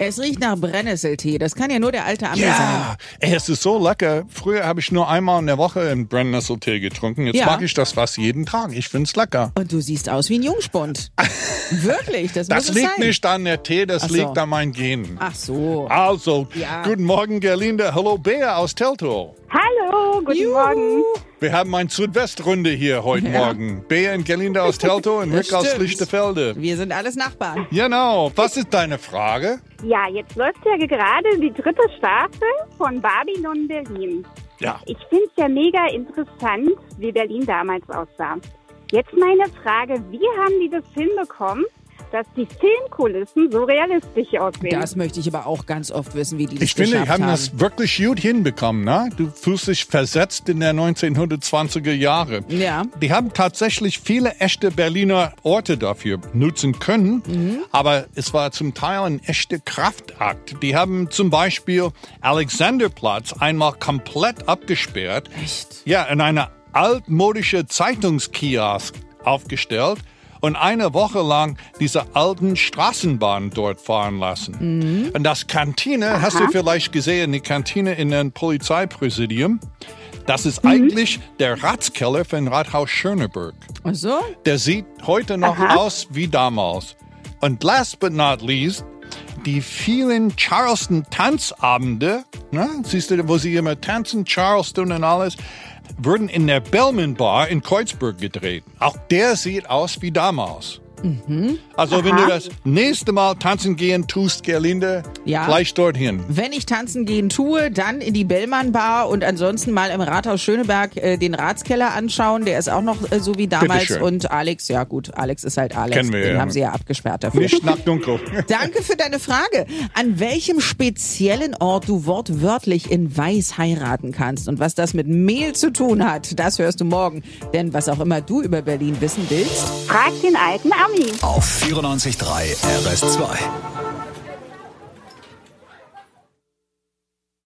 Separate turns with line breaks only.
Es riecht nach Brennnesseltee. Das kann ja nur der alte Ami sein.
Ja, ey, es ist so lecker. Früher habe ich nur einmal in der Woche einen Brennnesseltee getrunken. Jetzt
Ja.
mag ich das fast jeden Tag. Ich find's lecker.
Und du siehst aus wie ein Jungspund. Wirklich, das,
Das
muss es
liegt
sein.
nicht an der Tee, das
so.
liegt an meinen Genen.
Ach so.
Also,
Ja.
guten Morgen, Gerlinde. Hallo, Bea aus Teltow.
Hallo, guten
Juhu.
Morgen.
Wir haben eine Südwestrunde hier heute
Ja.
Morgen. Bea und Gerlinde aus Teltow und Rick aus. Lichtefelde.
Wir sind alles Nachbarn.
Genau. Was ist deine Frage?
Ja, jetzt läuft ja gerade die dritte Staffel von Babylon Berlin.
Ja.
Ich finde es ja mega interessant, wie Berlin damals aussah. Jetzt meine Frage, wie haben die das hinbekommen, dass die Filmkulissen so realistisch aussehen?
Das möchte ich aber auch ganz oft wissen, wie die das
Ich finde, die haben das wirklich gut hinbekommen. Ne? Du fühlst dich versetzt in der 1920er Jahre.
Ja.
Die haben tatsächlich viele echte Berliner Orte dafür nutzen können,
Mhm.
aber es war zum Teil ein echter Kraftakt. Die haben zum Beispiel Alexanderplatz einmal komplett abgesperrt.
Echt?
Ja, in eine altmodische Zeitungskiosk aufgestellt und eine Woche lang diese alten Straßenbahnen dort fahren lassen. Und das Kantine, hast du vielleicht gesehen, die Kantine in dem Polizeipräsidium, das ist eigentlich der Ratskeller von Rathaus Schöneberg.
Ach so?
Der sieht heute noch aus wie damals. Und last but not least, die vielen Charleston-Tanzabende, ne, siehst du, wo sie immer tanzen, Charleston und alles, wurden in der Bellman Bar in Kreuzberg gedreht. Auch der sieht aus wie damals. Also wenn du das nächste Mal tanzen gehen tust, Gerlinde,
Ja.
gleich dorthin.
Wenn ich tanzen gehen tue, dann in die Bellmann Bar und ansonsten mal im Rathaus Schöneberg äh, den Ratskeller anschauen. Der ist auch noch äh, so wie damals. Und Alex, ja gut, Alex ist halt Alex.
Kennen wir
den
ja.
haben sie ja abgesperrt dafür.
Nicht nach dunkel.
Danke für deine Frage. An welchem speziellen Ort du wortwörtlich in Weiß heiraten kannst und was das mit Mehl zu tun hat, das hörst du morgen. Denn was auch immer du über Berlin wissen willst,
Frag den alten Ami.
Auf 94.3 RS2.